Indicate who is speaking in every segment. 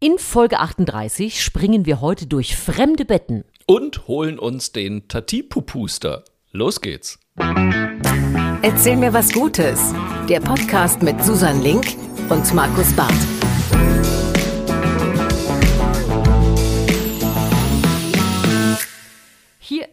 Speaker 1: In Folge 38 springen wir heute durch fremde Betten.
Speaker 2: Und holen uns den Tati-Pupuster. Los geht's.
Speaker 3: Erzähl mir was Gutes. Der Podcast mit Susan Link und Markus Barth.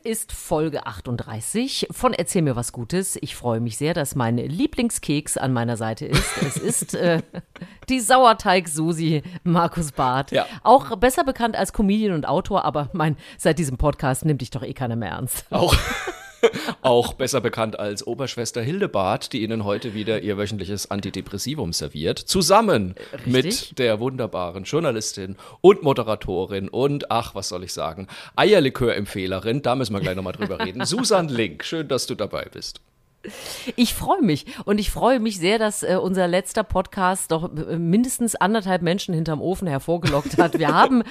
Speaker 1: Ist Folge 38 von Erzähl mir was Gutes. Ich freue mich sehr, dass mein Lieblingskeks an meiner Seite ist. Es ist äh, die Sauerteig-Susi Markus Barth.
Speaker 2: Ja.
Speaker 1: Auch besser bekannt als Comedian und Autor, aber mein, seit diesem Podcast nimmt dich doch eh keiner mehr ernst.
Speaker 2: Auch, auch besser bekannt als Oberschwester Hildebart, die Ihnen heute wieder ihr wöchentliches Antidepressivum serviert. Zusammen
Speaker 1: Richtig.
Speaker 2: mit der wunderbaren Journalistin und Moderatorin und, ach, was soll ich sagen, Eierlikör-Empfehlerin. Da müssen wir gleich nochmal drüber reden. Susan Link, schön, dass du dabei bist.
Speaker 1: Ich freue mich und ich freue mich sehr, dass äh, unser letzter Podcast doch äh, mindestens anderthalb Menschen hinterm Ofen hervorgelockt hat. Wir haben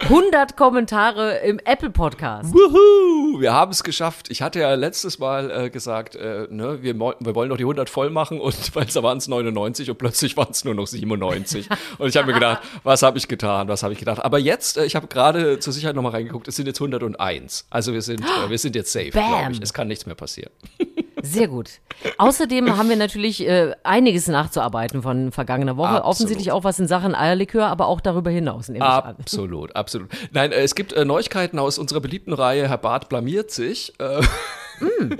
Speaker 1: 100 Kommentare im Apple Podcast.
Speaker 2: Wuhu, wir haben es geschafft. Ich hatte ja letztes Mal äh, gesagt, äh, ne, wir, wir wollen noch die 100 voll machen und weil es waren es 99 und plötzlich waren es nur noch 97. Und ich habe mir gedacht, was habe ich getan, was habe ich gedacht. Aber jetzt, äh, ich habe gerade zur Sicherheit nochmal reingeguckt, es sind jetzt 101. Also wir sind, wir sind jetzt safe, glaube ich. Es kann nichts mehr passieren.
Speaker 1: Sehr gut. Außerdem haben wir natürlich äh, einiges nachzuarbeiten von vergangener Woche.
Speaker 2: Absolut.
Speaker 1: Offensichtlich auch was in Sachen Eierlikör, aber auch darüber hinaus, nehme ich an.
Speaker 2: Absolut, absolut. Nein, äh, es gibt äh, Neuigkeiten aus unserer beliebten Reihe Herr Barth blamiert sich. Äh,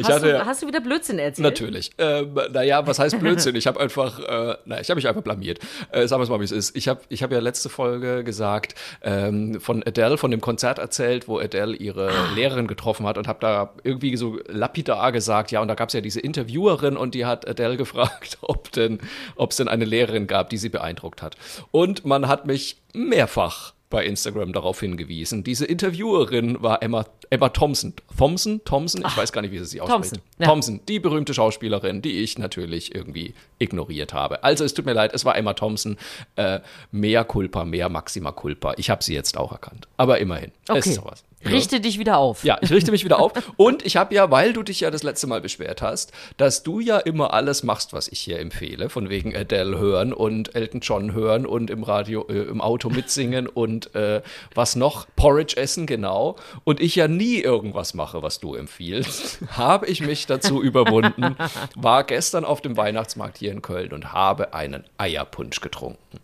Speaker 2: ich
Speaker 1: Hast,
Speaker 2: hatte
Speaker 1: du, hast du wieder Blödsinn erzählt?
Speaker 2: Natürlich. Ähm, naja, was heißt Blödsinn? Ich habe einfach, äh, na, ich habe mich einfach blamiert. Äh, sagen wir es mal, wie es ist. Ich habe ich hab ja letzte Folge gesagt, ähm, von Adele, von dem Konzert erzählt, wo Adele ihre Lehrerin getroffen hat und habe da irgendwie so lapidar gesagt, ja, und da gab es ja diese Interviewerin und die hat Adele gefragt, ob denn, ob es denn eine Lehrerin gab, die sie beeindruckt hat. Und man hat mich mehrfach bei Instagram darauf hingewiesen. Diese Interviewerin war Emma, Emma Thompson. Thompson? Thompson? Ich weiß gar nicht, wie sie sich ausspricht.
Speaker 1: Thompson, ja.
Speaker 2: Thompson, die berühmte Schauspielerin, die ich natürlich irgendwie ignoriert habe. Also es tut mir leid, es war Emma Thompson. Äh, mehr Culpa, mehr Maxima Culpa. Ich habe sie jetzt auch erkannt. Aber immerhin, es
Speaker 1: Okay.
Speaker 2: ist sowas.
Speaker 1: Richte dich wieder auf.
Speaker 2: Ja, ich richte mich wieder auf. Und ich habe ja, weil du dich ja das letzte Mal beschwert hast, dass du ja immer alles machst, was ich hier empfehle, von wegen Adele hören und Elton John hören und im Radio, äh, im Auto mitsingen und äh, was noch? Porridge essen, genau. Und ich ja nie irgendwas mache, was du empfiehlst, habe ich mich dazu überwunden, war gestern auf dem Weihnachtsmarkt hier in Köln und habe einen Eierpunsch getrunken.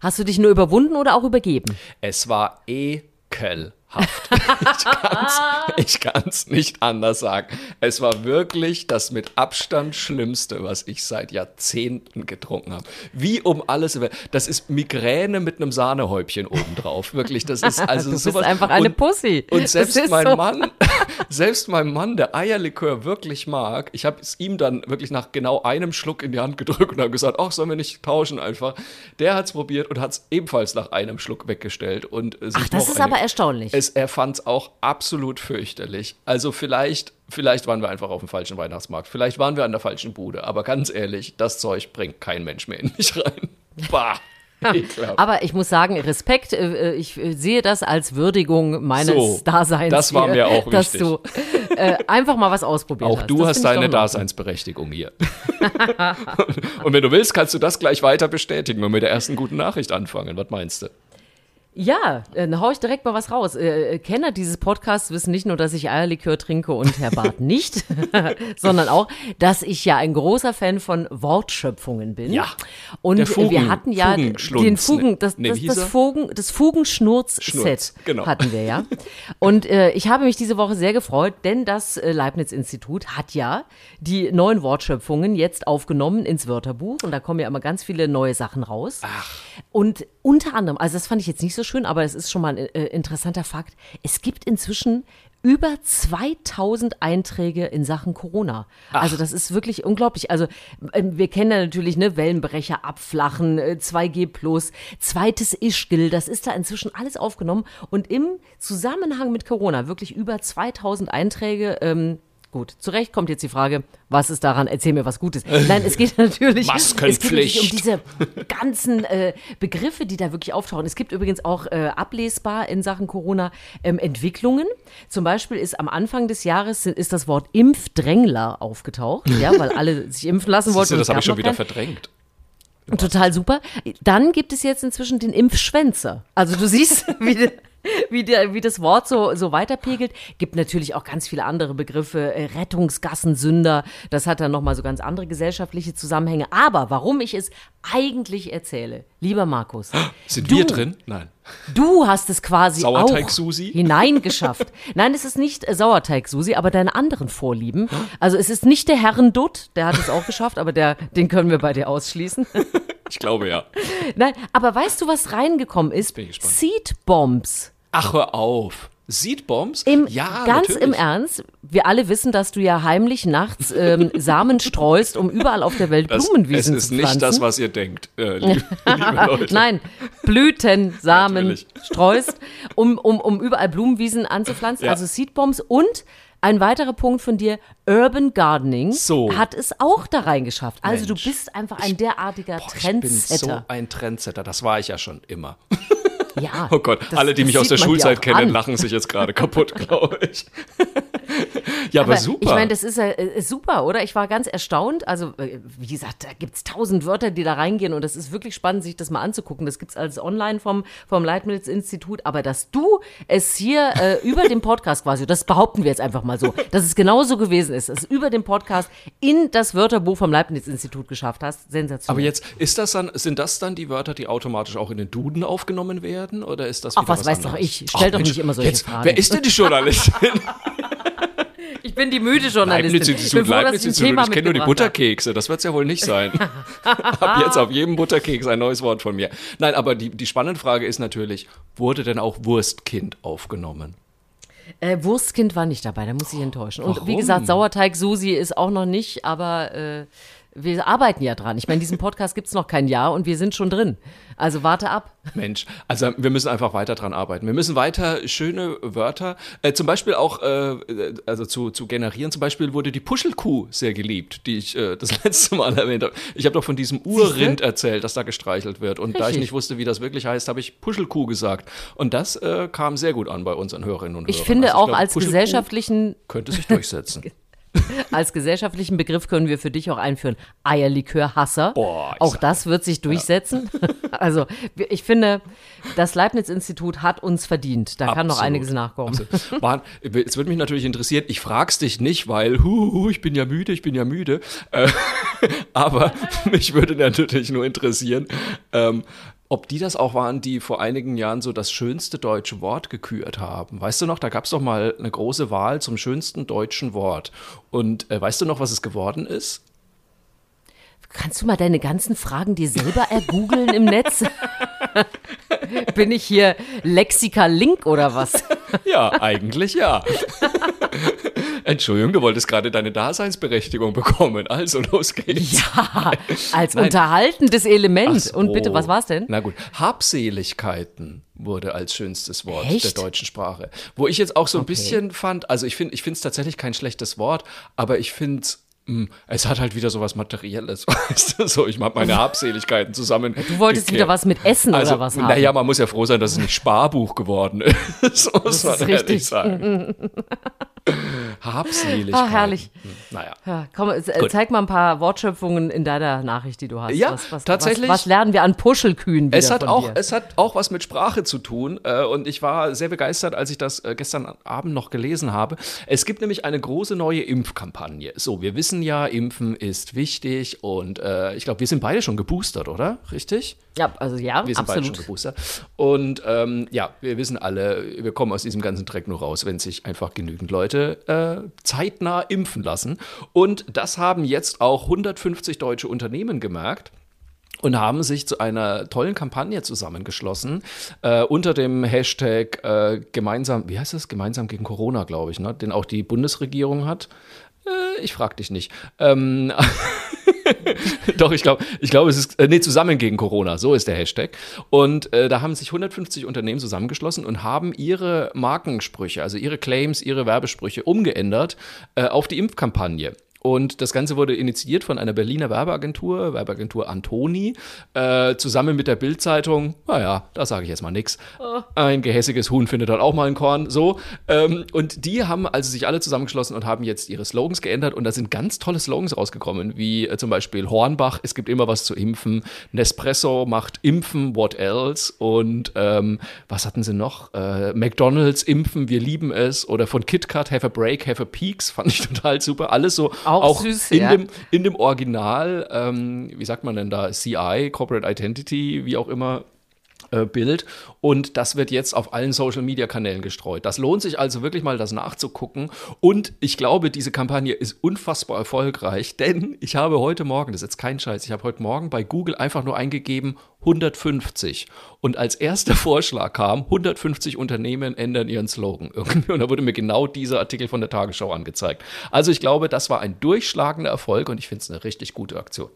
Speaker 1: Hast du dich nur überwunden oder auch übergeben?
Speaker 2: Es war ekelhaft. Ich kann's, ich kann's nicht anders sagen. Es war wirklich das mit Abstand Schlimmste, was ich seit Jahrzehnten getrunken habe. Wie um alles. Das ist Migräne mit einem Sahnehäubchen obendrauf. Wirklich, das ist also
Speaker 1: Du bist einfach eine
Speaker 2: und,
Speaker 1: Pussy.
Speaker 2: Und
Speaker 1: Das
Speaker 2: selbst mein
Speaker 1: so.
Speaker 2: Mann, selbst mein Mann, der Eierlikör wirklich mag, ich habe es ihm dann wirklich nach genau einem Schluck in die Hand gedrückt und habe gesagt, ach, sollen wir nicht tauschen einfach. Der hat es probiert und hat es ebenfalls nach einem Schluck weggestellt. Und, sich
Speaker 1: Ach, das ist aber erstaunlich.
Speaker 2: Es, er fand es auch absolut fürchterlich. Also vielleicht, vielleicht waren wir einfach auf dem falschen Weihnachtsmarkt. Vielleicht waren wir an der falschen Bude. Aber ganz ehrlich, das Zeug bringt kein Mensch mehr in mich rein. Bah. Ekelhaft.
Speaker 1: Aber ich muss sagen, Respekt, äh, ich äh, sehe das als Würdigung meines
Speaker 2: So,
Speaker 1: Daseins.
Speaker 2: das war
Speaker 1: hier,
Speaker 2: mir auch
Speaker 1: Dass
Speaker 2: wichtig.
Speaker 1: du äh, einfach mal was ausprobiert
Speaker 2: Auch
Speaker 1: hast.
Speaker 2: du
Speaker 1: Das
Speaker 2: hast
Speaker 1: ich
Speaker 2: deine. Daseinsberechtigung hier. und wenn du willst, kannst du das gleich weiter bestätigen und mit der ersten guten Nachricht anfangen. Was meinst du?
Speaker 1: Ja, äh, dann hau ich direkt mal was raus. Äh, äh, Kenner dieses Podcasts wissen nicht nur, dass ich Eierlikör trinke und Herr Barth nicht, sondern auch, dass ich ja ein großer Fan von Wortschöpfungen bin.
Speaker 2: Ja,
Speaker 1: Und
Speaker 2: Fugen-
Speaker 1: wir hatten ja den Fugen,
Speaker 2: ne?
Speaker 1: das,
Speaker 2: Nee,
Speaker 1: das, das,
Speaker 2: hieß er?
Speaker 1: Fugen, das Fugenschnurz-Set
Speaker 2: Schnurz, genau.
Speaker 1: hatten wir ja. Und äh, ich habe mich diese Woche sehr gefreut, denn das Leibniz-Institut hat ja die neuen Wortschöpfungen jetzt aufgenommen ins Wörterbuch und da kommen ja immer ganz viele neue Sachen raus. Und unter anderem, also das fand ich jetzt nicht so schön, aber es ist schon mal ein äh, interessanter Fakt. Es gibt inzwischen über 2000 Einträge in Sachen Corona. Also das ist wirklich unglaublich. Also ähm, wir kennen ja natürlich ne Wellenbrecher abflachen, äh, 2G plus, zweites Ischgl, das ist da inzwischen alles aufgenommen und im Zusammenhang mit Corona wirklich über 2000 Einträge ähm, Gut, zu Recht kommt jetzt die Frage, was ist daran? Erzähl mir was Gutes. Nein, es geht natürlich, es geht natürlich um diese ganzen äh, Begriffe, die da wirklich auftauchen. Es gibt übrigens auch äh, ablesbar in Sachen Corona ähm, Entwicklungen. Zum Beispiel ist am Anfang des Jahres ist das Wort Impfdrängler aufgetaucht, ja, weil alle sich impfen lassen wollten.
Speaker 2: du, das habe ich schon wieder
Speaker 1: keinen.
Speaker 2: verdrängt.
Speaker 1: Total super. Dann gibt es jetzt inzwischen den Impfschwänzer. Also du siehst, wie, wie, der, wie das Wort so, so weiterpegelt. Gibt natürlich auch ganz viele andere Begriffe. Äh, Rettungsgassensünder. Das hat dann nochmal so ganz andere gesellschaftliche Zusammenhänge. Aber warum ich es eigentlich erzähle, lieber Markus.
Speaker 2: Sind wir drin? Nein.
Speaker 1: Du hast es quasi
Speaker 2: Sauerteig
Speaker 1: auch
Speaker 2: Susi?
Speaker 1: hineingeschafft. Nein, es ist nicht äh, Sauerteig Susi, aber deine anderen Vorlieben. Also es ist nicht der Herrendutt, der hat es auch geschafft, aber der, den können wir bei dir ausschließen.
Speaker 2: Ich glaube ja.
Speaker 1: Nein, aber weißt du, was reingekommen ist?
Speaker 2: bin ich gespannt.
Speaker 1: Seed Bombs.
Speaker 2: Ach, hör auf. Seedbombs?
Speaker 1: Im,
Speaker 2: ja,
Speaker 1: ganz
Speaker 2: natürlich.
Speaker 1: im Ernst, wir alle wissen, dass du ja heimlich nachts ähm, Samen streust, um überall auf der Welt
Speaker 2: Das, es
Speaker 1: Blumenwiesen
Speaker 2: ist
Speaker 1: zu
Speaker 2: nicht
Speaker 1: pflanzen.
Speaker 2: das, was ihr denkt, äh, liebe, liebe Leute.
Speaker 1: Nein, Blütensamen
Speaker 2: Natürlich.
Speaker 1: streust, um, um, um überall Blumenwiesen anzupflanzen,
Speaker 2: Ja.
Speaker 1: also Seedbombs und ein weiterer Punkt von dir, Urban Gardening,
Speaker 2: So.
Speaker 1: hat es auch da reingeschafft. Also
Speaker 2: Mensch.
Speaker 1: du bist einfach ein derartiger
Speaker 2: Boah, ich bin so
Speaker 1: Trendsetter.
Speaker 2: ein Trendsetter. Das war ich ja schon immer.
Speaker 1: ja,
Speaker 2: Oh Gott,
Speaker 1: das-
Speaker 2: alle, die mich aus der Schulzeit kennen,
Speaker 1: an.
Speaker 2: lachen sich jetzt gerade kaputt, glaube ich. ja, aber,
Speaker 1: Aber
Speaker 2: super.
Speaker 1: Ich meine, das ist, äh, ist super, oder? Ich war ganz erstaunt. Also, äh, wie gesagt, da gibt es tausend Wörter, die da reingehen und das ist wirklich spannend, sich das mal anzugucken. Das gibt es alles online vom, vom Leibniz-Institut. Aber dass du es hier äh, über den Podcast quasi, das behaupten wir jetzt einfach mal so, dass es genauso gewesen ist, dass es über den Podcast in das Wörterbuch vom Leibniz-Institut geschafft hast, sensationell.
Speaker 2: aber jetzt, ist das dann, sind das dann die Wörter, die automatisch auch in den Duden aufgenommen werden? Oder ist das
Speaker 1: Ach,
Speaker 2: wieder
Speaker 1: was weiß doch
Speaker 2: anderes?
Speaker 1: ich. Stell doch
Speaker 2: Mensch,
Speaker 1: nicht immer solche
Speaker 2: jetzt,
Speaker 1: Fragen.
Speaker 2: Wer ist denn die Journalistin?
Speaker 1: ich bin die müde Journalistin.
Speaker 2: Leibniz-Institut, Leibniz-Institut.
Speaker 1: Thema
Speaker 2: Ich kenne nur die. Butterkekse, das wird es ja wohl nicht sein. Ab jetzt auf jedem Butterkeks ein neues Wort von mir. Nein, aber die, die spannende Frage ist natürlich, wurde denn auch Wurstkind aufgenommen?
Speaker 1: Äh, Wurstkind war nicht dabei, da muss ich enttäuschen. Und wie
Speaker 2: Warum?
Speaker 1: gesagt, Sauerteig Susi ist auch noch nicht, aber äh, wir arbeiten ja dran. Ich meine, diesen Podcast gibt es noch kein Jahr und wir sind schon drin. Also warte ab.
Speaker 2: Mensch, also wir müssen einfach weiter dran arbeiten. Wir müssen weiter schöne Wörter, äh, zum Beispiel auch, äh, also zu, zu generieren. Zum Beispiel wurde die Puschelkuh sehr geliebt, die ich äh, das letzte Mal erwähnt habe. Ich habe doch von diesem Urrind erzählt, das da gestreichelt wird. Und da ich
Speaker 1: Richtig.
Speaker 2: nicht wusste, wie das wirklich heißt, habe ich Puschelkuh gesagt. Und das äh, kam sehr gut an bei unseren Hörerinnen und
Speaker 1: Ich
Speaker 2: Hörern.
Speaker 1: finde
Speaker 2: Also
Speaker 1: auch
Speaker 2: glaube,
Speaker 1: als gesellschaftlichen,
Speaker 2: Könnte sich durchsetzen.
Speaker 1: als gesellschaftlichen Begriff können wir für dich auch einführen. Eierlikörhasser.
Speaker 2: Boah,
Speaker 1: auch das wird sich durchsetzen. Also wir- ich finde, das Leibniz-Institut hat uns verdient. Da kann noch
Speaker 2: Absolut.
Speaker 1: einiges nachkommen.
Speaker 2: Absolut. Mann, es würde mich natürlich interessieren, ich frag's dich nicht, weil hu, hu, ich bin ja müde, ich bin ja müde. Äh, aber mich würde natürlich nur interessieren, ähm, ob die das auch waren, die vor einigen Jahren so das schönste deutsche Wort gekürt haben. Weißt du noch, da gab es doch mal eine große Wahl zum schönsten deutschen Wort. Und äh, weißt du noch, was es geworden ist?
Speaker 1: Kannst du mal deine ganzen Fragen dir selber ergoogeln im Netz? Bin ich hier Lexika-Link oder was?
Speaker 2: Ja, eigentlich ja. Entschuldigung, du wolltest gerade deine Daseinsberechtigung bekommen. Also los geht's.
Speaker 1: Ja, als unterhaltendes Element.
Speaker 2: Ach
Speaker 1: Und bitte,
Speaker 2: so.
Speaker 1: was war's denn?
Speaker 2: Na gut, Habseligkeiten wurde als schönstes Wort
Speaker 1: Echt?
Speaker 2: der deutschen Sprache. Wo ich jetzt auch so ein bisschen fand, also ich finde ich es tatsächlich kein schlechtes Wort, aber ich finde es hat halt wieder so was Materielles. Weißt du? So, ich habe meine Habseligkeiten zusammen.
Speaker 1: Du wolltest wieder was mit Essen
Speaker 2: also,
Speaker 1: oder was haben.
Speaker 2: Naja, man muss ja froh sein, dass es nicht Sparbuch geworden ist. muss man
Speaker 1: ist
Speaker 2: ehrlich
Speaker 1: richtig.
Speaker 2: sagen. Habseligkeiten.
Speaker 1: Ah, herrlich.
Speaker 2: Hm, Naja.
Speaker 1: Ja, komm, äh,
Speaker 2: Gut.
Speaker 1: zeig mal ein paar Wortschöpfungen in deiner Nachricht, die du hast.
Speaker 2: Ja,
Speaker 1: was, was,
Speaker 2: tatsächlich.
Speaker 1: Was, was lernen wir an Puschelkühen
Speaker 2: Es hat, auch,
Speaker 1: dir?
Speaker 2: es hat auch was mit Sprache zu tun äh, und ich war sehr begeistert, als ich das äh, gestern Abend noch gelesen habe. Es gibt nämlich eine große neue Impfkampagne. So, wir wissen ja, Impfen ist wichtig und äh, ich glaube, wir sind beide schon geboostert, oder? Richtig?
Speaker 1: ja, also ja,
Speaker 2: Wir sind beide schon
Speaker 1: absolut.
Speaker 2: geboostert. Und ähm, ja, wir wissen alle, wir kommen aus diesem ganzen Dreck nur raus, wenn sich einfach genügend Leute zeitnah impfen lassen. Und das haben jetzt auch 150 deutsche Unternehmen gemerkt und haben sich zu einer tollen Kampagne zusammengeschlossen äh, unter dem Hashtag äh, gemeinsam, wie heißt das? Gemeinsam gegen Corona, glaube ich, ne? den auch die Bundesregierung hat. Äh, ich frage dich nicht. Ähm, Doch, ich glaube, ich glaube, es ist, äh, nee, zusammen gegen Corona, so ist der Hashtag. Und äh, da haben sich 150 Unternehmen zusammengeschlossen und haben ihre Markensprüche, also ihre Claims, ihre Werbesprüche umgeändert äh, auf die Impfkampagne. Und das Ganze wurde initiiert von einer Berliner Werbeagentur, Werbeagentur Antoni, äh, zusammen mit der Bildzeitung. Naja, da sage ich jetzt mal nichts. Ein gehässiges Huhn findet dann auch mal ein Korn. So. Ähm, und die haben also sich alle zusammengeschlossen und haben jetzt ihre Slogans geändert. Und da sind ganz tolle Slogans rausgekommen, wie äh, zum Beispiel Hornbach, es gibt immer was zu impfen. Nespresso macht Impfen, what else? Und ähm, was hatten sie noch? Äh, McDonalds impfen, wir lieben es. Oder von KitKat, have a break, have a peaks, fand ich total super. Alles so
Speaker 1: Auch süß,
Speaker 2: in,
Speaker 1: ja.
Speaker 2: dem, in dem Original, ähm, wie sagt man denn da, CI, Corporate Identity, wie auch immer, Bild. Und das wird jetzt auf allen Social-Media-Kanälen gestreut. Das lohnt sich also wirklich mal, das nachzugucken. Und ich glaube, diese Kampagne ist unfassbar erfolgreich, denn ich habe heute Morgen, das ist jetzt kein Scheiß, ich habe heute Morgen bei Google einfach nur eingegeben 150. Und als erster Vorschlag kam, 150 Unternehmen ändern ihren Slogan irgendwie. Und da wurde mir genau dieser Artikel von der Tagesschau angezeigt. Also ich glaube, das war ein durchschlagender Erfolg und ich finde es eine richtig gute Aktion.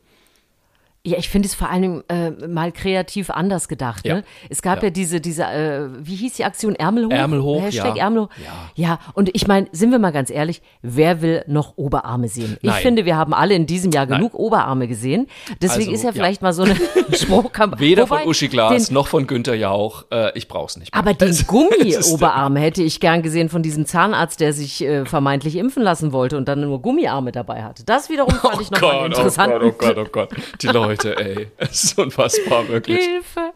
Speaker 1: Ja, ich finde es vor allem äh, mal kreativ anders gedacht.
Speaker 2: Ja.
Speaker 1: Ne? Es gab ja,
Speaker 2: Ja.
Speaker 1: diese, diese äh, wie hieß die Aktion Ärmel hoch?
Speaker 2: Ärmel hoch,
Speaker 1: Hashtag
Speaker 2: ja.
Speaker 1: Ärmel hoch.
Speaker 2: Ja.
Speaker 1: ja, und ich meine, sind wir mal ganz ehrlich, wer will noch Oberarme sehen? Ich
Speaker 2: Nein.
Speaker 1: finde, wir haben alle in diesem Jahr genug Oberarme gesehen. Deswegen
Speaker 2: Also,
Speaker 1: ist ja vielleicht mal so eine Spruchkampagne.
Speaker 2: Weder
Speaker 1: Wobei,
Speaker 2: von Uschi Glas
Speaker 1: den,
Speaker 2: noch von Günther Jauch. Äh, ich brauch's nicht. mehr.
Speaker 1: Aber den
Speaker 2: Das ist
Speaker 1: Gummi-Oberarm hätte ich gern gesehen von diesem Zahnarzt, der sich äh, vermeintlich impfen lassen wollte und dann nur Gummiarme dabei hatte. Das wiederum fand ich nochmal
Speaker 2: Gott,
Speaker 1: interessant.
Speaker 2: Oh Gott, oh Gott, oh Gott. Die Leute, ey. Es ist unfassbar, wirklich.
Speaker 1: Hilfe.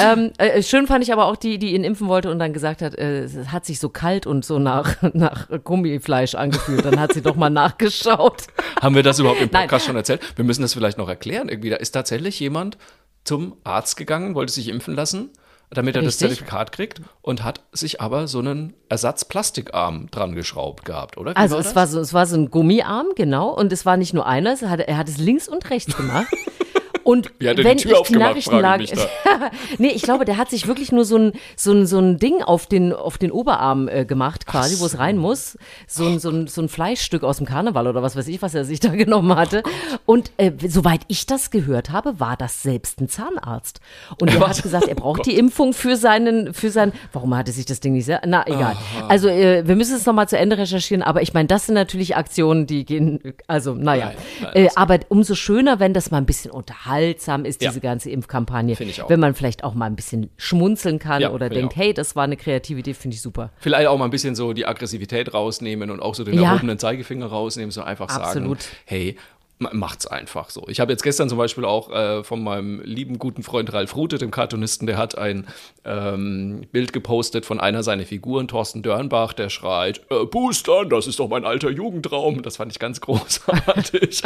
Speaker 1: ähm, äh, schön fand ich aber auch die, die ihn impfen wollte und dann gesagt hat, äh, es hat sich so kalt und so nach, nach Gummifleisch angefühlt. Dann hat sie doch mal nachgeschaut.
Speaker 2: Haben wir das überhaupt im
Speaker 1: Nein.
Speaker 2: Podcast schon erzählt? Wir müssen das vielleicht noch erklären. Irgendwie, da ist tatsächlich jemand zum Arzt gegangen, wollte sich impfen lassen, damit er das
Speaker 1: Richtig.
Speaker 2: Zertifikat kriegt und hat sich aber so einen Ersatzplastikarm dran geschraubt gehabt, oder? Wie
Speaker 1: Also
Speaker 2: war
Speaker 1: es
Speaker 2: das?
Speaker 1: war, so, es war so ein Gummiarm, genau. Und es war nicht nur einer, es hat, er hat es links und rechts gemacht. Und
Speaker 2: Wie hat er die
Speaker 1: wenn
Speaker 2: Tür
Speaker 1: ich die Nachrichtenlage.
Speaker 2: ich
Speaker 1: nee, ich glaube, der hat sich wirklich nur so ein, so ein, so ein Ding auf den, auf den Oberarm äh, gemacht, quasi, wo es rein muss. So ein, so, ein, so ein Fleischstück aus dem Karneval oder was weiß ich, was er sich da genommen hatte. Und äh, soweit ich das gehört habe, war das selbst ein Zahnarzt. Und er hat gesagt, er braucht die Impfung für seinen, für sein. Warum hatte sich das Ding nicht sehr. Na, egal. Also, äh, wir müssen es nochmal zu Ende recherchieren, aber ich meine, das sind natürlich Aktionen, die gehen, also, naja.
Speaker 2: Nein, nein,
Speaker 1: äh, aber umso schöner, wenn das mal ein bisschen unterhaltsam ist,
Speaker 2: Ja.
Speaker 1: diese ganze Impfkampagne.
Speaker 2: Finde ich auch.
Speaker 1: Wenn man vielleicht auch mal ein bisschen schmunzeln kann
Speaker 2: Ja,
Speaker 1: oder denkt, hey, das war eine kreative Idee, finde ich super.
Speaker 2: Vielleicht auch mal ein bisschen so die Aggressivität rausnehmen und auch so den erhobenen Zeigefinger rausnehmen, so einfach
Speaker 1: Absolut.
Speaker 2: sagen, hey, macht's einfach so. Ich habe jetzt gestern zum Beispiel auch äh, von meinem lieben guten Freund Ralf Rute, dem Cartoonisten, der hat ein ähm, Bild gepostet von einer seiner Figuren, Thorsten Dörnbach, der schreit, äh, Boostern, das ist doch mein alter Jugendtraum. Das fand ich ganz großartig.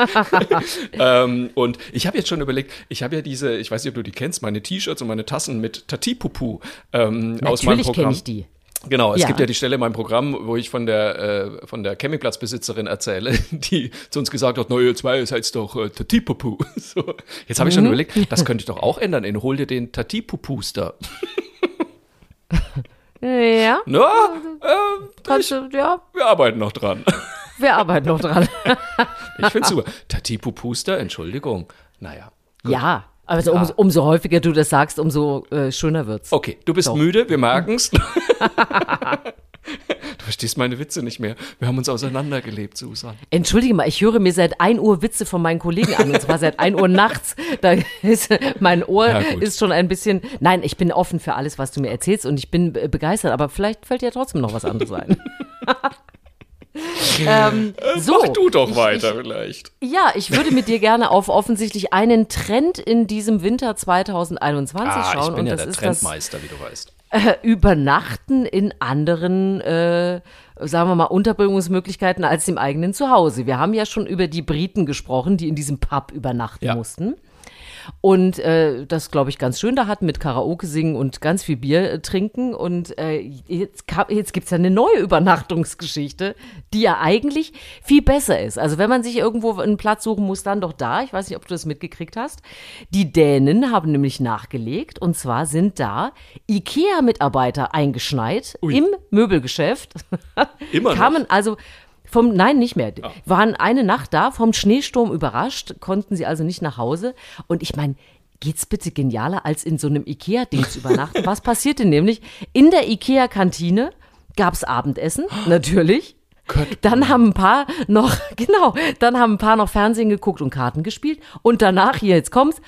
Speaker 2: ähm, und ich habe jetzt schon überlegt, ich habe ja diese, ich weiß nicht, ob du die kennst, meine T-Shirts und meine Tassen mit Tatipupu ähm, aus meinem
Speaker 1: Natürlich
Speaker 2: Programm.
Speaker 1: kenne ich die.
Speaker 2: Genau, es
Speaker 1: Ja.
Speaker 2: gibt ja die Stelle in meinem Programm, wo ich von der, äh, von der Campingplatzbesitzerin erzähle, die zu uns gesagt hat, ihr zwei, ihr seid doch äh, Tatipupu. So. Jetzt habe ich schon
Speaker 1: Mhm.
Speaker 2: überlegt, das könnte ich doch auch ändern. In, hol dir den Tatipupuster.
Speaker 1: Ja,
Speaker 2: Na, äh,
Speaker 1: kannst du, ja,
Speaker 2: wir arbeiten noch dran.
Speaker 1: wir arbeiten noch dran.
Speaker 2: Ich finde super. Tatipupuster, Entschuldigung. Naja.
Speaker 1: ja, also umso, umso häufiger du das sagst, umso äh, schöner wird's.
Speaker 2: Okay, du bist
Speaker 1: Doch.
Speaker 2: müde, wir merken's. Du verstehst meine Witze nicht mehr. Wir haben uns auseinandergelebt, Susan.
Speaker 1: Entschuldige mal, ich höre mir seit 1 Uhr Witze von meinen Kollegen an, und zwar seit 1 Uhr nachts. Da ist, mein Ohr
Speaker 2: Ja,
Speaker 1: ist schon ein bisschen, nein, ich bin offen für alles, was du mir erzählst und ich bin begeistert, aber vielleicht fällt dir trotzdem noch was anderes ein. ähm, so,
Speaker 2: Mach du doch
Speaker 1: ich,
Speaker 2: weiter vielleicht.
Speaker 1: Ich, ja, ich würde mit dir gerne auf offensichtlich einen Trend in diesem Winter 2021
Speaker 2: Ah,
Speaker 1: schauen
Speaker 2: ich bin
Speaker 1: und
Speaker 2: ja
Speaker 1: das
Speaker 2: der
Speaker 1: ist das
Speaker 2: Trendmeister, wie du weißt.
Speaker 1: äh, Übernachten in anderen, äh, sagen wir mal, Unterbringungsmöglichkeiten als im eigenen Zuhause. Wir haben ja schon über die Briten gesprochen, die in diesem Pub übernachten
Speaker 2: Ja.
Speaker 1: mussten. Und äh, das, glaube ich, ganz schön da hatten mit Karaoke singen und ganz viel Bier äh, trinken. Und äh, jetzt, kam- jetzt gibt es ja eine neue Übernachtungsgeschichte, die ja eigentlich viel besser ist. Also wenn man sich irgendwo einen Platz suchen muss, dann doch da. Ich weiß nicht, ob du das mitgekriegt hast. Die Dänen haben nämlich nachgelegt. Und zwar sind da IKEA-Mitarbeiter eingeschneit
Speaker 2: Ui.
Speaker 1: im Möbelgeschäft.
Speaker 2: Immer noch?
Speaker 1: Kamen also vom, nein, nicht mehr. Waren eine Nacht da, vom Schneesturm überrascht, konnten sie also nicht nach Hause. Und ich meine, geht's bitte genialer, als in so einem Ikea-Ding zu übernachten? Was passierte nämlich? In der Ikea-Kantine gab's Abendessen, natürlich. Dann haben ein paar noch, genau, dann haben ein paar noch Fernsehen geguckt und Karten gespielt. Und danach, hier, jetzt kommt's,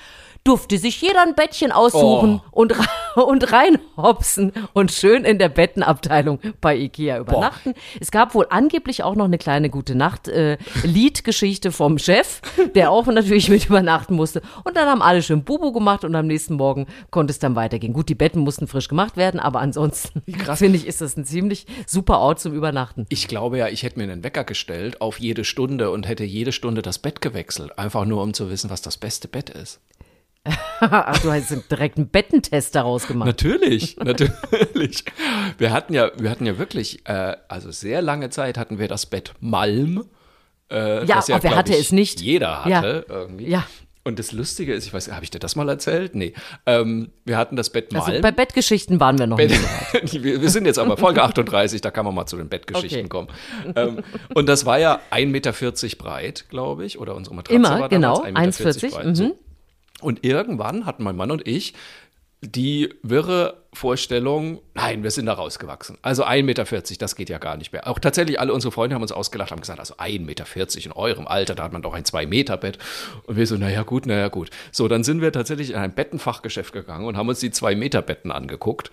Speaker 1: durfte sich jeder ein Bettchen aussuchen
Speaker 2: Oh.
Speaker 1: und, und reinhopsen und schön in der Bettenabteilung bei Ikea übernachten. Es gab wohl angeblich auch noch eine kleine gute Nacht äh, Liedgeschichte vom Chef, der auch natürlich mit übernachten musste. Und dann haben alle schön Bubu gemacht und am nächsten Morgen konnte es dann weitergehen. Gut, die Betten mussten frisch gemacht werden, aber ansonsten finde ich, ist das ein ziemlich super Ort zum Übernachten.
Speaker 2: Ich glaube ja, ich hätte mir einen Wecker gestellt auf jede Stunde und hätte jede Stunde das Bett gewechselt. Einfach nur, um zu wissen, was das beste Bett ist.
Speaker 1: Ach, du hast direkt einen Bettentest daraus gemacht.
Speaker 2: Natürlich, natürlich. Wir hatten ja, wir hatten ja wirklich, äh, also sehr lange Zeit hatten wir das Bett Malm. Äh,
Speaker 1: Ja, aber wer hatte
Speaker 2: ich,
Speaker 1: es nicht?
Speaker 2: Jeder
Speaker 1: Ja.
Speaker 2: hatte irgendwie.
Speaker 1: Ja.
Speaker 2: Und das Lustige ist, ich weiß, habe ich dir das mal erzählt? Nee. Ähm, wir hatten das Bett
Speaker 1: Also
Speaker 2: Malm.
Speaker 1: bei Bettgeschichten waren wir noch
Speaker 2: Bett,
Speaker 1: nicht.
Speaker 2: wir, wir sind jetzt aber Folge 38, da kann man mal zu den Bettgeschichten
Speaker 1: Okay.
Speaker 2: kommen. Ähm, und das war ja 1,40 Meter breit, glaube ich, oder unsere Matratze
Speaker 1: Immer,
Speaker 2: war
Speaker 1: genau,
Speaker 2: damals 1,40 Meter
Speaker 1: 1,40,
Speaker 2: breit.
Speaker 1: mhm.
Speaker 2: So. Und irgendwann hatten mein Mann und ich die wirre Vorstellung, nein, wir sind da rausgewachsen. Also 1,40 Meter, das geht ja gar nicht mehr. Auch tatsächlich alle unsere Freunde haben uns ausgelacht, haben gesagt, also 1,40 Meter in eurem Alter, da hat man doch ein 2-Meter-Bett. Und wir so, naja gut, naja gut. So, dann sind wir tatsächlich in ein Bettenfachgeschäft gegangen und haben uns die 2-Meter-Betten angeguckt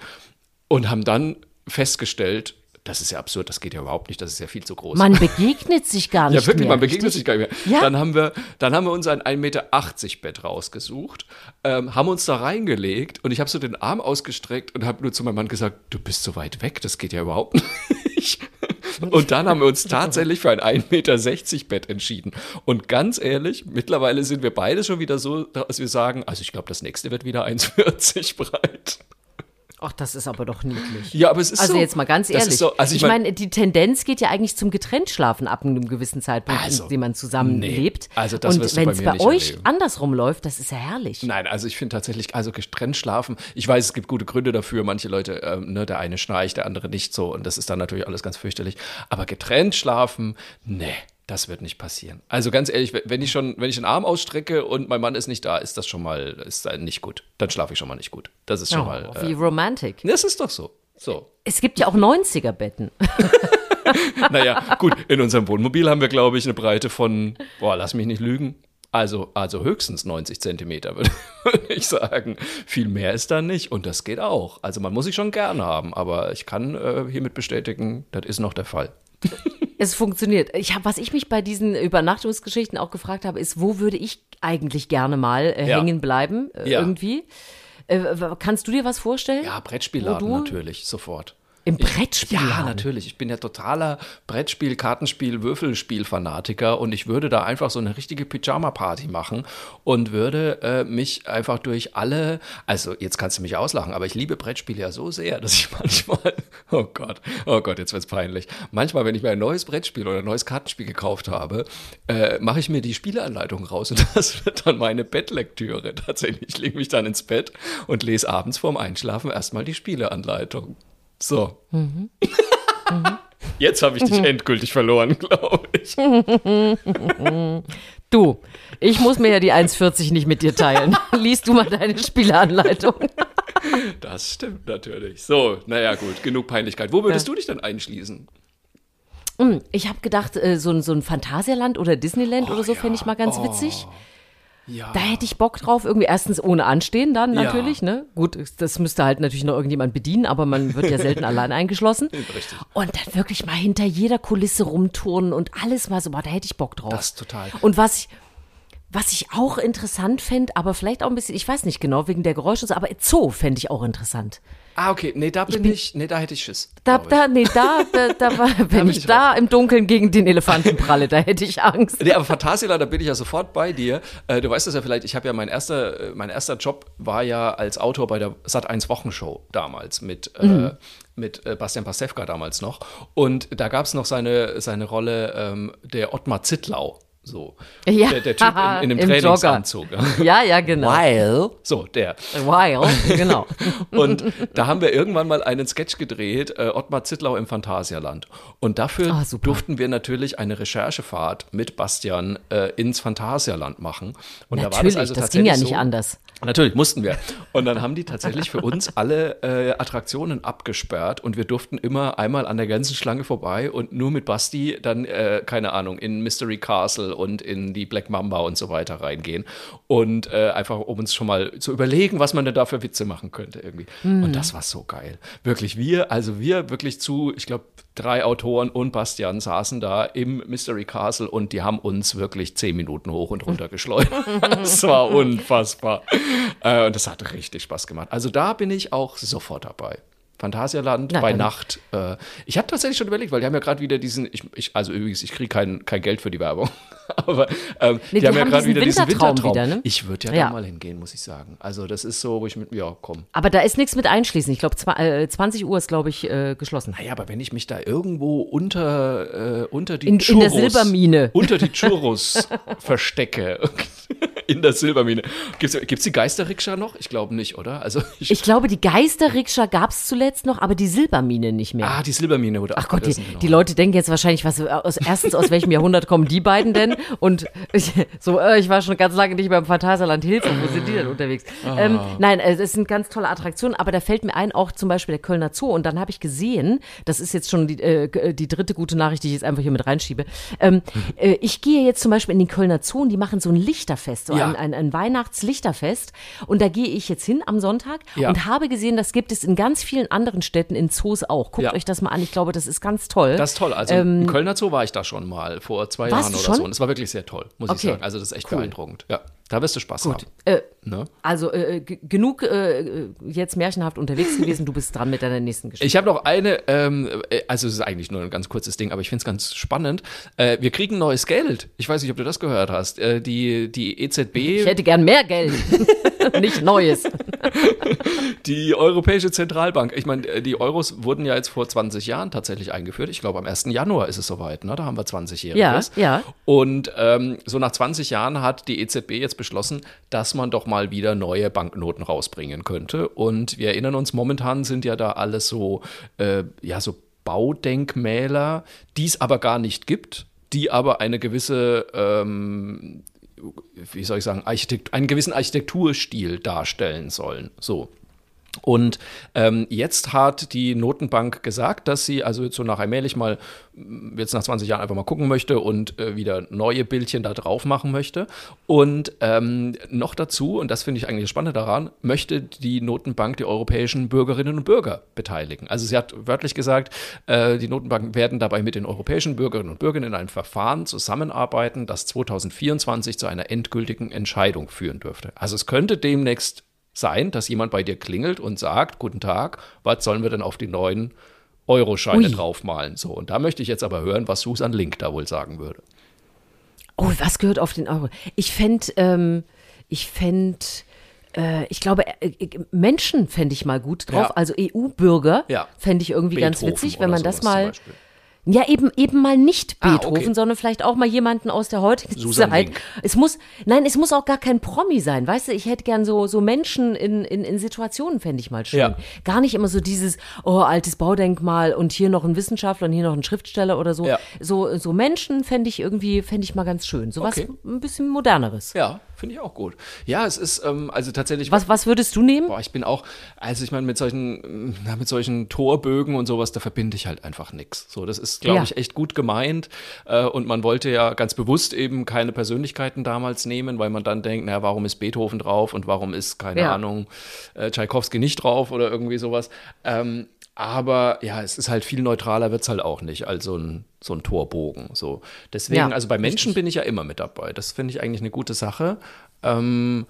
Speaker 2: und haben dann festgestellt, das ist ja absurd, das geht ja überhaupt nicht, das ist ja viel zu groß.
Speaker 1: Man begegnet sich gar nicht
Speaker 2: Ja, wirklich,
Speaker 1: mehr.
Speaker 2: man begegnet
Speaker 1: richtig?
Speaker 2: sich gar nicht mehr.
Speaker 1: Ja.
Speaker 2: Dann, haben wir, dann haben wir uns ein 1,80 Meter Bett rausgesucht, ähm, haben uns da reingelegt und ich habe so den Arm ausgestreckt und habe nur zu meinem Mann gesagt, du bist so weit weg, das geht ja überhaupt nicht. Und dann haben wir uns tatsächlich für ein 1,60 Meter Bett entschieden. Und ganz ehrlich, mittlerweile sind wir beide schon wieder so, dass wir sagen, also ich glaube, das nächste wird wieder 1,40 breit.
Speaker 1: Ach, das ist aber doch niedlich.
Speaker 2: Ja, aber es ist
Speaker 1: Also
Speaker 2: so.
Speaker 1: jetzt mal ganz ehrlich.
Speaker 2: so, also
Speaker 1: ich
Speaker 2: ich mein-
Speaker 1: meine, die Tendenz geht ja eigentlich zum Getrenntschlafen ab einem gewissen Zeitpunkt,
Speaker 2: Also,
Speaker 1: in dem man zusammenlebt.
Speaker 2: nee, also das
Speaker 1: Und
Speaker 2: wirst du bei
Speaker 1: wenn es bei euch
Speaker 2: erleben.
Speaker 1: andersrum läuft, das ist ja herrlich.
Speaker 2: Nein, also ich finde tatsächlich, also getrennt schlafen, ich weiß, es gibt gute Gründe dafür, manche Leute, ähm, ne, der eine schnarcht, der andere nicht so und das ist dann natürlich alles ganz fürchterlich, aber getrennt schlafen, nee, das wird nicht passieren. Also ganz ehrlich, wenn ich schon, wenn ich den Arm ausstrecke und mein Mann ist nicht da, ist das schon mal, ist nicht gut. Dann schlafe ich schon mal nicht gut. Das ist schon
Speaker 1: Oh,
Speaker 2: mal,
Speaker 1: wie
Speaker 2: äh,
Speaker 1: romantic.
Speaker 2: das ist doch so. So.
Speaker 1: Es gibt ja auch 90er-Betten.
Speaker 2: Naja, gut, in unserem Wohnmobil haben wir, glaube ich, eine Breite von, boah, lass mich nicht lügen. Also, also höchstens 90 Zentimeter, würde würde ich sagen. Viel mehr ist da nicht und das geht auch. Also man muss sich schon gern haben, aber ich kann äh, hiermit bestätigen, das ist noch der Fall.
Speaker 1: Es funktioniert. Ich hab, was ich mich bei diesen Übernachtungsgeschichten auch gefragt habe, ist, wo würde ich eigentlich gerne mal äh,
Speaker 2: Ja.
Speaker 1: hängen bleiben, äh,
Speaker 2: Ja.
Speaker 1: irgendwie? Äh, kannst du dir was vorstellen?
Speaker 2: Ja, Brettspielladen natürlich, sofort.
Speaker 1: Im
Speaker 2: Ich-
Speaker 1: Brettspiel.
Speaker 2: Ja, natürlich. Ich bin ja totaler Brettspiel, Kartenspiel, Würfelspiel-Fanatiker und ich würde da einfach so eine richtige Pyjama-Party machen und würde äh, mich einfach durch alle, also jetzt kannst du mich auslachen, aber ich liebe Brettspiele ja so sehr, dass ich manchmal, oh Gott, oh Gott, jetzt wird's peinlich. Manchmal, wenn ich mir ein neues Brettspiel oder ein neues Kartenspiel gekauft habe, äh, mache ich mir die Spieleanleitung raus und das wird dann meine Bettlektüre. Tatsächlich, ich lege mich dann ins Bett und lese abends vorm Einschlafen erstmal die Spieleanleitung. So. Jetzt habe ich dich endgültig verloren, glaube ich.
Speaker 1: Du, ich muss mir ja die 1,40 nicht mit dir teilen. Liest du mal deine Spieleanleitung.
Speaker 2: Das stimmt natürlich. So, naja, gut, genug Peinlichkeit. Wo würdest du dich denn einschließen?
Speaker 1: Hm, Ich habe gedacht, äh, so, ein- so ein Phantasialand oder Disneyland oder so
Speaker 2: Oh ja.
Speaker 1: fände ich mal ganz witzig.
Speaker 2: Ja.
Speaker 1: Da hätte ich Bock drauf. Irgendwie erstens ohne Anstehen dann
Speaker 2: Ja.
Speaker 1: natürlich, ne? Gut, das müsste halt natürlich noch irgendjemand bedienen, aber man wird ja selten allein eingeschlossen.
Speaker 2: Richtig.
Speaker 1: Und dann wirklich mal hinter jeder Kulisse rumturnen und alles mal so, boah, da hätte ich Bock drauf.
Speaker 2: Das total.
Speaker 1: Und was ich, was ich auch interessant fände, aber vielleicht auch ein bisschen, ich weiß nicht genau, wegen der Geräusche, aber Zoo fände ich auch interessant.
Speaker 2: Ah, okay. Nee, da bin ich, nee, da hätte ich Schiss.
Speaker 1: Da,
Speaker 2: ich.
Speaker 1: da, nee, da, da, da war, wenn
Speaker 2: bin
Speaker 1: ich
Speaker 2: ich
Speaker 1: da im Dunkeln gegen den Elefanten pralle, da hätte ich Angst.
Speaker 2: Nee, aber Phantasialand, da bin ich ja sofort bei dir. Äh, du weißt das ja vielleicht, ich habe ja mein erster, äh, mein erster Job war ja als Autor bei der Sat1 Wochenshow damals mit, äh, mit äh, Bastian Pastewka damals noch. Und da gab es noch seine, seine Rolle ähm, der Ottmar Zittlau. So.
Speaker 1: Ja,
Speaker 2: Der, der Typ in, in
Speaker 1: Jogger.
Speaker 2: Trainingsanzug.
Speaker 1: Ja, ja, genau.
Speaker 2: Weil. So, der.
Speaker 1: While, genau.
Speaker 2: Und da haben wir irgendwann mal einen Sketch gedreht, äh, Ottmar Zittlau im Phantasialand. Und dafür
Speaker 1: Ah,
Speaker 2: durften wir natürlich eine Recherchefahrt mit Bastian äh, ins Phantasialand machen. Und da war
Speaker 1: Natürlich,
Speaker 2: das also
Speaker 1: das ging ja nicht
Speaker 2: so,
Speaker 1: anders.
Speaker 2: Natürlich, mussten wir. Und dann haben die tatsächlich für uns alle äh, Attraktionen abgesperrt und wir durften immer einmal an der ganzen Schlange vorbei und nur mit Basti dann, äh, keine Ahnung, in Mystery Castle und in die Black Mamba und so weiter reingehen. Und äh, einfach, um uns schon mal zu überlegen, was man denn da für Witze machen könnte irgendwie. Und das war so geil. Wirklich, wir, also wir wirklich zu, ich glaube, drei Autoren und Bastian saßen da im Mystery Castle und die haben uns wirklich zehn Minuten hoch und runter geschleudert. das war unfassbar. Äh, und das hat richtig Spaß gemacht. Also da bin ich auch sofort dabei. Phantasialand
Speaker 1: Na
Speaker 2: bei. Nacht. Äh, ich habe tatsächlich schon überlegt, weil die haben ja gerade wieder diesen, ich, ich, also übrigens, ich kriege kein, kein Geld für die Werbung, aber ähm,
Speaker 1: Nee,
Speaker 2: die, haben
Speaker 1: die
Speaker 2: ja
Speaker 1: haben
Speaker 2: gerade
Speaker 1: diesen
Speaker 2: wieder diesen
Speaker 1: Wintertraum wieder, ne?
Speaker 2: Ich würde ja,
Speaker 1: Ja.
Speaker 2: da mal hingehen, muss ich sagen. Also das ist so, wo ich mit, ja, komm.
Speaker 1: Aber da ist nichts mit einschließen. Ich glaube, äh, 20 Uhr ist, glaube ich, äh, geschlossen.
Speaker 2: Naja, aber wenn ich mich da irgendwo unter, äh, unter die
Speaker 1: In- in der
Speaker 2: Churros,
Speaker 1: Silbermine.
Speaker 2: unter die Churros verstecke, in der Silbermine. Gibt es die Geisterrikscha noch? Ich glaube nicht, oder? Also ich,
Speaker 1: Ich glaube, die Geisterrikscha gab es zuletzt noch, aber die Silbermine nicht mehr.
Speaker 2: ah, die Silbermine wurde
Speaker 1: Ach Gott, die, die Leute denken jetzt wahrscheinlich, was aus, erstens, aus welchem Jahrhundert kommen die beiden denn? Und ich, so, äh, ich war schon ganz lange nicht mehr im Phantasialand Hilfe, wo sind die denn unterwegs? Ähm,
Speaker 2: Ah.
Speaker 1: nein, äh, es sind ganz tolle Attraktionen, aber da fällt mir ein, auch zum Beispiel der Kölner Zoo. Und dann habe ich gesehen, das ist jetzt schon die, äh, die dritte gute Nachricht, die ich jetzt einfach hier mit reinschiebe. Ähm, äh, ich gehe jetzt zum Beispiel in den Kölner Zoo und die machen so ein Lichterfest, so
Speaker 2: Ja.
Speaker 1: ein, ein, ein Weihnachtslichterfest. Und da gehe ich jetzt hin am Sonntag
Speaker 2: Ja.
Speaker 1: und habe gesehen, das gibt es in ganz vielen anderen Städten in Zoos auch. Guckt
Speaker 2: Ja.
Speaker 1: euch das mal an. Ich glaube, das ist ganz toll.
Speaker 2: Das ist toll. Also im Kölner Zoo war ich da schon mal vor zwei Jahren oder
Speaker 1: schon?
Speaker 2: so. Und es war wirklich sehr toll, muss ich
Speaker 1: Okay.
Speaker 2: sagen. Also das ist echt beeindruckend. Ja, da wirst du Spaß haben.
Speaker 1: Äh,
Speaker 2: Ne?
Speaker 1: Also äh, g- genug äh, jetzt märchenhaft unterwegs gewesen. Du bist dran mit deiner nächsten Geschichte.
Speaker 2: Ich habe noch eine, ähm, äh, also es ist eigentlich nur ein ganz kurzes Ding, aber ich finde es ganz spannend. Äh, wir kriegen neues Geld. Ich weiß nicht, ob du das gehört hast. Äh, die, die EZB,
Speaker 1: Ich hätte gern mehr Geld, nicht Neues.
Speaker 2: die Europäische Zentralbank, ich meine, äh, die Euros wurden ja jetzt vor 20 Jahren tatsächlich eingeführt. Ich glaube, am 1. Januar ist es soweit, ne? Da haben wir 20-Jähriges.
Speaker 1: Ja, ja.
Speaker 2: Und ähm, so nach 20 Jahren hat die EZB jetzt beschlossen, dass man doch mal wieder neue Banknoten rausbringen könnte. Und wir erinnern uns, momentan sind ja da alles so, äh, ja, so Baudenkmäler, die es aber gar nicht gibt, die aber eine gewisse, ähm, wie soll ich sagen, Architekt einen gewissen Architekturstil darstellen sollen. So. Und ähm, jetzt hat die Notenbank gesagt, dass sie also jetzt so nach allmählich mal, jetzt nach 20 Jahren einfach mal gucken möchte und äh, wieder neue Bildchen da drauf machen möchte. Und ähm, noch dazu, und das finde ich eigentlich das Spannende daran, möchte die Notenbank die europäischen Bürgerinnen und Bürger beteiligen. Also sie hat wörtlich gesagt, äh, die Notenbanken werden dabei mit den europäischen Bürgerinnen und Bürgern in einem Verfahren zusammenarbeiten, das 2024 zu einer endgültigen Entscheidung führen dürfte. Also es könnte demnächst sein, dass jemand bei dir klingelt und sagt, guten Tag, was sollen wir denn auf die neuen Euroscheine
Speaker 1: Ui.
Speaker 2: draufmalen? So, und da möchte ich jetzt aber hören, was Susan Link da wohl sagen würde.
Speaker 1: Oh, was gehört auf den Euro? Ich fände, ähm, ich fände, äh, ich glaube, äh, äh, Menschen fände ich mal gut drauf.
Speaker 2: Ja.
Speaker 1: Also EU-Bürger
Speaker 2: Ja.
Speaker 1: fände ich irgendwie ganz
Speaker 2: Beethoven
Speaker 1: witzig, wenn man das mal. Ja, eben, eben mal nicht
Speaker 2: Ah,
Speaker 1: Beethoven,
Speaker 2: okay.
Speaker 1: sondern vielleicht auch mal jemanden aus der heutigen
Speaker 2: Susan
Speaker 1: Zeit.
Speaker 2: Link.
Speaker 1: Es muss, nein, es muss auch gar kein Promi sein, weißt du, ich hätte gern so, so Menschen in, in, in Situationen, fände ich mal schön.
Speaker 2: Ja.
Speaker 1: Gar nicht immer so dieses, oh, altes Baudenkmal und hier noch ein Wissenschaftler und hier noch ein Schriftsteller oder so.
Speaker 2: Ja.
Speaker 1: So, so Menschen fände ich irgendwie, fände ich mal ganz schön. So was
Speaker 2: Okay.
Speaker 1: ein bisschen moderneres.
Speaker 2: Ja, finde ich auch gut. Ja, es ist ähm, also tatsächlich.
Speaker 1: Was, was würdest du nehmen?
Speaker 2: Boah, ich bin auch, also ich meine, mit solchen, na, mit solchen Torbögen und sowas, da verbinde ich halt einfach nichts. So, das ist, glaube
Speaker 1: Ja.
Speaker 2: ich, echt gut gemeint. Äh, und man wollte ja ganz bewusst eben keine Persönlichkeiten damals nehmen, weil man dann denkt, naja, warum ist Beethoven drauf und warum ist, keine
Speaker 1: Ja.
Speaker 2: Ahnung, äh, Tschaikowski nicht drauf oder irgendwie sowas. Ähm, aber ja, es ist halt viel neutraler, wird es halt auch nicht als so ein, so ein Torbogen. So. Deswegen,
Speaker 1: Ja,
Speaker 2: also bei Menschen bin ich ja immer mit dabei. Das finde ich eigentlich eine gute Sache. Ähm,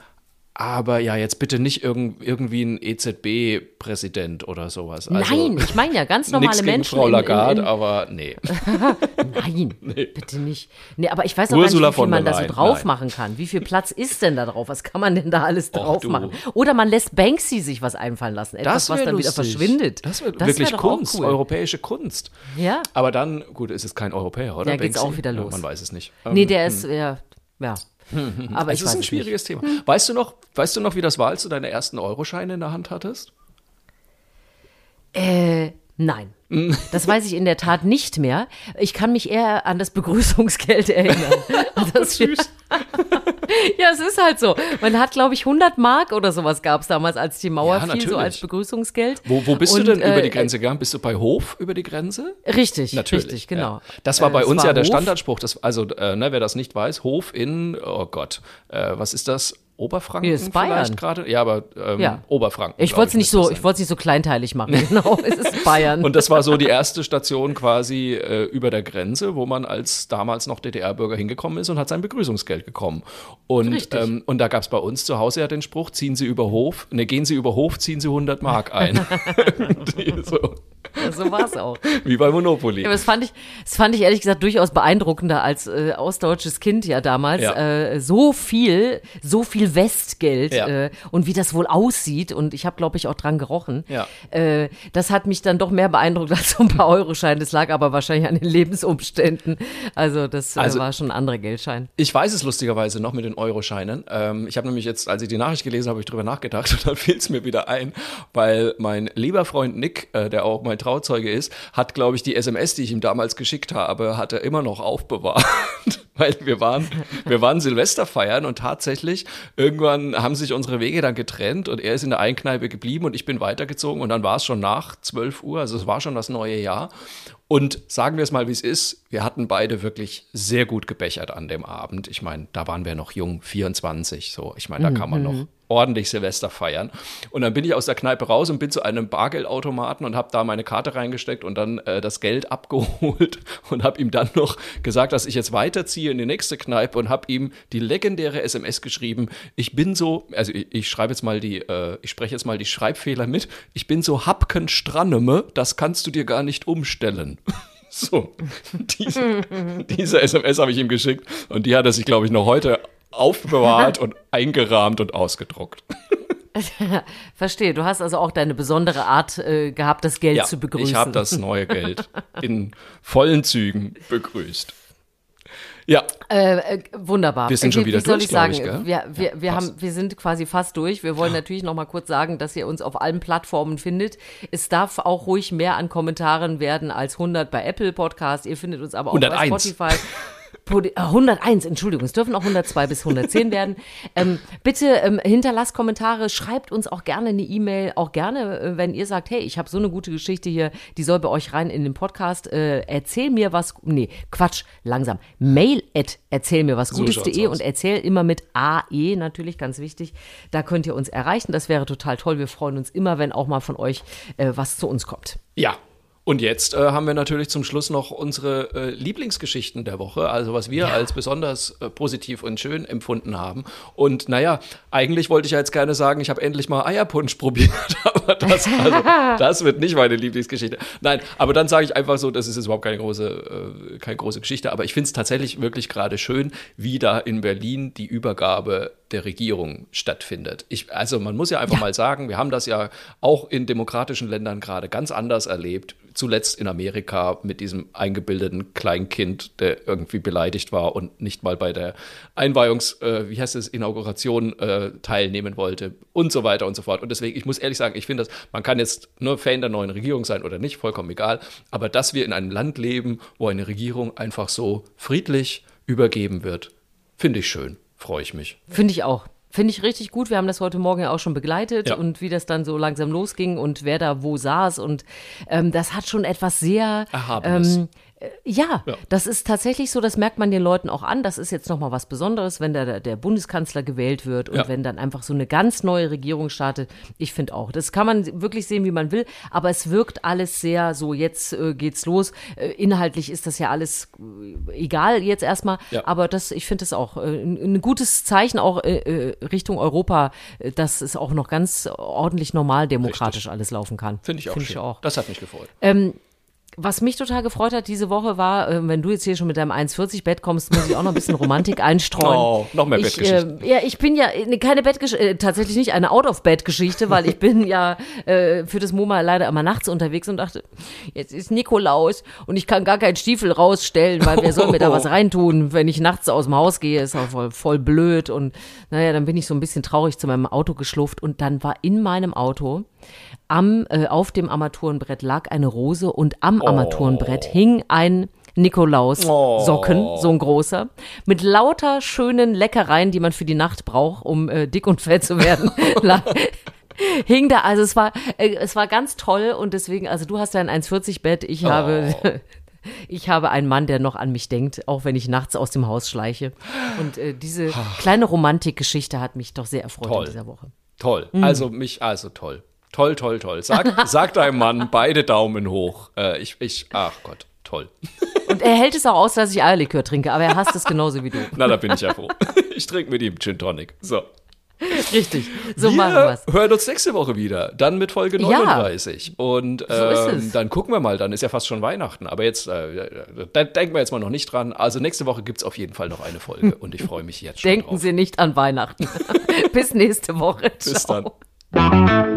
Speaker 2: Aber ja, jetzt bitte nicht irgend, irgendwie ein EZB-Präsident oder sowas. Also,
Speaker 1: Nein, ich meine ja ganz normale Menschen.
Speaker 2: Frau
Speaker 1: in-
Speaker 2: Lagarde,
Speaker 1: in,
Speaker 2: aber nee.
Speaker 1: in, nein, bitte nicht. Nee, aber ich weiß auch
Speaker 2: Ursula
Speaker 1: nicht, wie viel
Speaker 2: der
Speaker 1: man da so drauf
Speaker 2: nein.
Speaker 1: machen kann. Wie viel Platz ist denn da drauf? Was kann man denn da alles
Speaker 2: Och,
Speaker 1: drauf
Speaker 2: du.
Speaker 1: machen? Oder man lässt Banksy sich was einfallen lassen. Etwas, was
Speaker 2: wär
Speaker 1: dann wieder
Speaker 2: lustig.
Speaker 1: verschwindet.
Speaker 2: Das wäre
Speaker 1: wär
Speaker 2: wirklich
Speaker 1: auch
Speaker 2: Kunst,
Speaker 1: cool.
Speaker 2: europäische Kunst.
Speaker 1: Ja.
Speaker 2: Aber dann, gut, ist es kein Europäer, oder?
Speaker 1: Ja, geht's
Speaker 2: Banksy?
Speaker 1: auch wieder
Speaker 2: Ja,
Speaker 1: los.
Speaker 2: man weiß es nicht.
Speaker 1: Nee,
Speaker 2: Ähm,
Speaker 1: der ist, ja, ja. Aber
Speaker 2: es ist ein
Speaker 1: es
Speaker 2: schwieriges Thema. Weißt du noch, weißt du noch, wie das war, als du deine ersten Euroscheine in der Hand hattest?
Speaker 1: nicht. Äh, nein. Das weiß ich in der Tat nicht mehr. Ich kann mich eher an das Begrüßungsgeld erinnern. Das süß. ja, es ist halt so. Man hat, glaube ich, 100 Mark oder sowas gab es damals, als die Mauer
Speaker 2: Ja,
Speaker 1: fiel, so
Speaker 2: natürlich.
Speaker 1: als Begrüßungsgeld.
Speaker 2: Wo, wo bist
Speaker 1: Und,
Speaker 2: du denn über
Speaker 1: äh,
Speaker 2: die Grenze gegangen? Bist du bei Hof über die Grenze?
Speaker 1: Richtig,
Speaker 2: Natürlich.
Speaker 1: richtig, genau.
Speaker 2: Ja. Das war
Speaker 1: Äh,
Speaker 2: bei
Speaker 1: es
Speaker 2: uns
Speaker 1: war
Speaker 2: ja der
Speaker 1: Hof.
Speaker 2: Standardspruch. Das, also, äh, ne, wer das nicht weiß, Hof in, oh Gott, äh, was ist das? Oberfranken
Speaker 1: Nee, ist Bayern.
Speaker 2: vielleicht gerade? Ja, aber ähm,
Speaker 1: Ja.
Speaker 2: Oberfranken.
Speaker 1: Ich wollte es nicht so, ich wollte es nicht so kleinteilig machen. Genau, es ist Bayern.
Speaker 2: Und das war so die erste Station quasi äh, über der Grenze, wo man als damals noch DDR-Bürger hingekommen ist und hat sein Begrüßungsgeld bekommen. Und, ähm, und da gab es bei uns zu Hause ja den Spruch, ziehen Sie über Hof, ne, gehen Sie über Hof, ziehen Sie 100 Mark ein. So,
Speaker 1: Ja, so war es auch.
Speaker 2: wie bei Monopoly.
Speaker 1: Ja, aber das fand ich, das fand ich ehrlich gesagt durchaus beeindruckender als äh, ostdeutsches Kind ja damals.
Speaker 2: Ja.
Speaker 1: Äh, so viel, so viel Westgeld
Speaker 2: Ja.
Speaker 1: äh, und wie das wohl aussieht. Und ich habe, glaube ich, auch dran gerochen.
Speaker 2: Ja.
Speaker 1: Äh, das hat mich dann doch mehr beeindruckt als so ein paar Euroscheine. Das lag aber wahrscheinlich an den Lebensumständen. Also das äh,
Speaker 2: Also-
Speaker 1: war schon ein anderer Geldschein.
Speaker 2: Ich weiß es lustigerweise noch mit den Euroscheinen. Ähm, ich habe nämlich jetzt, als ich die Nachricht gelesen habe, habe ich drüber nachgedacht und dann fiel es mir wieder ein, weil mein lieber Freund Nick, äh, der auch mein Trauzeuge ist, hat, glaube ich, die SMS, die ich ihm damals geschickt habe, hat er immer noch aufbewahrt. weil wir waren, wir waren Silvester feiern und tatsächlich irgendwann haben sich unsere Wege dann getrennt und er ist in der Einkneipe geblieben und ich bin weitergezogen und dann war es schon nach 12 Uhr, also es war schon das neue Jahr. Und sagen wir es mal, wie es ist, wir hatten beide wirklich sehr gut gebechert an dem Abend. Ich meine, da waren wir noch jung, 24, so. Ich meine, da kann man noch ordentlich Silvester feiern. Und dann bin ich aus der Kneipe raus und bin zu einem Bargeldautomaten und habe da meine Karte reingesteckt und dann äh, das Geld abgeholt und habe ihm dann noch gesagt, dass ich jetzt weiterziehe in die nächste Kneipe und habe ihm die legendäre SMS geschrieben. Ich bin so, also ich, ich schreibe jetzt mal die, äh, ich spreche jetzt mal die Schreibfehler mit. Ich bin so hapken stranneme, das kannst du dir gar nicht umstellen. So, diese, diese SMS habe ich ihm geschickt und die hat er sich, glaube ich, noch heute aufbewahrt und eingerahmt und ausgedruckt.
Speaker 1: Verstehe. Du hast also auch deine besondere Art äh, gehabt, das Geld
Speaker 2: Ja,
Speaker 1: zu begrüßen.
Speaker 2: ich habe das neue Geld in vollen Zügen begrüßt. Ja,
Speaker 1: Äh, äh, wunderbar.
Speaker 2: Wir sind schon
Speaker 1: Wie-
Speaker 2: wieder
Speaker 1: wie
Speaker 2: durch,
Speaker 1: ich sagen?
Speaker 2: glaub ich, gell?
Speaker 1: Wir, wir, wir,
Speaker 2: fast.
Speaker 1: haben, wir sind quasi fast durch. Wir wollen natürlich noch mal kurz sagen, dass ihr uns auf allen Plattformen findet. Es darf auch ruhig mehr an Kommentaren werden als 100 bei Apple Podcast. Ihr findet uns aber auch
Speaker 2: 101.
Speaker 1: bei Spotify. Podi- äh, 101, Entschuldigung, es dürfen auch 102 bis 110 werden. Ähm, bitte ähm, hinterlasst Kommentare, schreibt uns auch gerne eine E-Mail, auch gerne, äh, wenn ihr sagt, hey, ich habe so eine gute Geschichte hier, die soll bei euch rein in den Podcast. Äh, erzähl mir was, nee, Quatsch, langsam. Mail at erzähl mir was
Speaker 2: So
Speaker 1: Gutes.de und erzähl immer mit AE, natürlich ganz wichtig. Da könnt ihr uns erreichen, das wäre total toll. Wir freuen uns immer, wenn auch mal von euch äh, was zu uns kommt.
Speaker 2: ja. Und jetzt äh, haben wir natürlich zum Schluss noch unsere äh, Lieblingsgeschichten der Woche, also was wir als besonders äh, positiv und schön empfunden haben. Und naja, eigentlich wollte ich ja jetzt gerne sagen, ich habe endlich mal Eierpunsch probiert, aber das, also, das wird nicht meine Lieblingsgeschichte. Nein, aber dann sage ich einfach so, das ist jetzt überhaupt keine große, äh, keine große Geschichte, aber ich finde es tatsächlich wirklich gerade schön, wie da in Berlin die Übergabe der Regierung stattfindet. Ich, also man muss ja einfach mal sagen, wir haben das ja auch in demokratischen Ländern gerade ganz anders erlebt. Zuletzt in Amerika mit diesem eingebildeten Kleinkind, der irgendwie beleidigt war und nicht mal bei der Einweihungs, äh, wie heißt es, Inauguration äh, teilnehmen wollte und so weiter und so fort. Und deswegen, ich muss ehrlich sagen, ich finde das, man kann jetzt nur Fan der neuen Regierung sein oder nicht, vollkommen egal. Aber dass wir in einem Land leben, wo eine Regierung einfach so friedlich übergeben wird, finde ich schön. Freue ich mich.
Speaker 1: Finde ich auch. Finde ich richtig gut. Wir haben das heute Morgen ja auch schon begleitet
Speaker 2: Ja.
Speaker 1: und wie das dann so langsam losging und wer da wo saß. Und ähm, das hat schon etwas sehr
Speaker 2: Erhabenes.
Speaker 1: ähm, Ja, ja, das ist tatsächlich so, das merkt man den Leuten auch an. Das ist jetzt nochmal was Besonderes, wenn der, der Bundeskanzler gewählt wird und ja. wenn dann einfach so eine ganz neue Regierung startet. Ich finde auch, das kann man wirklich sehen, wie man will, aber es wirkt alles sehr so, jetzt äh, geht's los. Äh, inhaltlich ist das ja alles äh, egal jetzt erstmal, ja. aber das, ich finde es auch äh, ein, gutes Zeichen auch äh, äh, Richtung Europa, dass es auch noch ganz ordentlich normal demokratisch Richtig. alles laufen kann.
Speaker 2: Finde ich auch. Find ich auch. Das hat mich gefreut.
Speaker 1: Ähm, was mich total gefreut hat diese Woche war, äh, wenn du jetzt hier schon mit deinem 1,40 Bett kommst, muss ich auch noch ein bisschen Romantik einstreuen. Oh,
Speaker 2: noch mehr Bettgeschichten.
Speaker 1: Äh, ja, ich bin ja äh, keine Bettgeschichte, äh, tatsächlich nicht eine Out-of-Bed-Geschichte, weil ich bin ja äh, für das MoMA leider immer nachts unterwegs und dachte, jetzt ist Nikolaus und ich kann gar keinen Stiefel rausstellen, weil wer soll mir da was reintun, wenn ich nachts aus dem Haus gehe, ist auch voll, voll blöd und naja, dann bin ich so ein bisschen traurig zu meinem Auto geschlufft und dann war in meinem Auto am, äh, auf dem Armaturenbrett lag eine Rose und am oh. Armaturenbrett hing ein Nikolaus-Socken, oh. so ein großer, mit lauter schönen Leckereien, die man für die Nacht braucht, um äh, dick und fett zu werden. hing da, also es war, äh, es war ganz toll und deswegen, also du hast ja ein 1,40 Bett, ich oh. habe, ich habe einen Mann, der noch an mich denkt, auch wenn ich nachts aus dem Haus schleiche. Und äh, diese kleine Romantikgeschichte hat mich doch sehr erfreut toll. in dieser Woche.
Speaker 2: Toll, mhm. also mich, also toll. Toll, toll, toll. Sag, sag deinem Mann beide Daumen hoch. Äh, ich, ich, ach Gott, toll.
Speaker 1: Und er hält es auch aus, dass ich Eierlikör trinke, aber er hasst es genauso wie du.
Speaker 2: Na, da bin ich ja froh. Ich trinke mit ihm Gin Tonic. So.
Speaker 1: Richtig, so
Speaker 2: wir
Speaker 1: machen wir es.
Speaker 2: hören uns nächste Woche wieder, dann mit Folge 39. Ja, und ähm, so dann gucken wir mal, dann ist ja fast schon Weihnachten. Aber jetzt, äh, da denken wir jetzt mal noch nicht dran. Also nächste Woche gibt es auf jeden Fall noch eine Folge und ich freue mich jetzt schon
Speaker 1: Denken
Speaker 2: drauf.
Speaker 1: Sie nicht an Weihnachten. Bis nächste Woche.
Speaker 2: Bis Ciao. dann.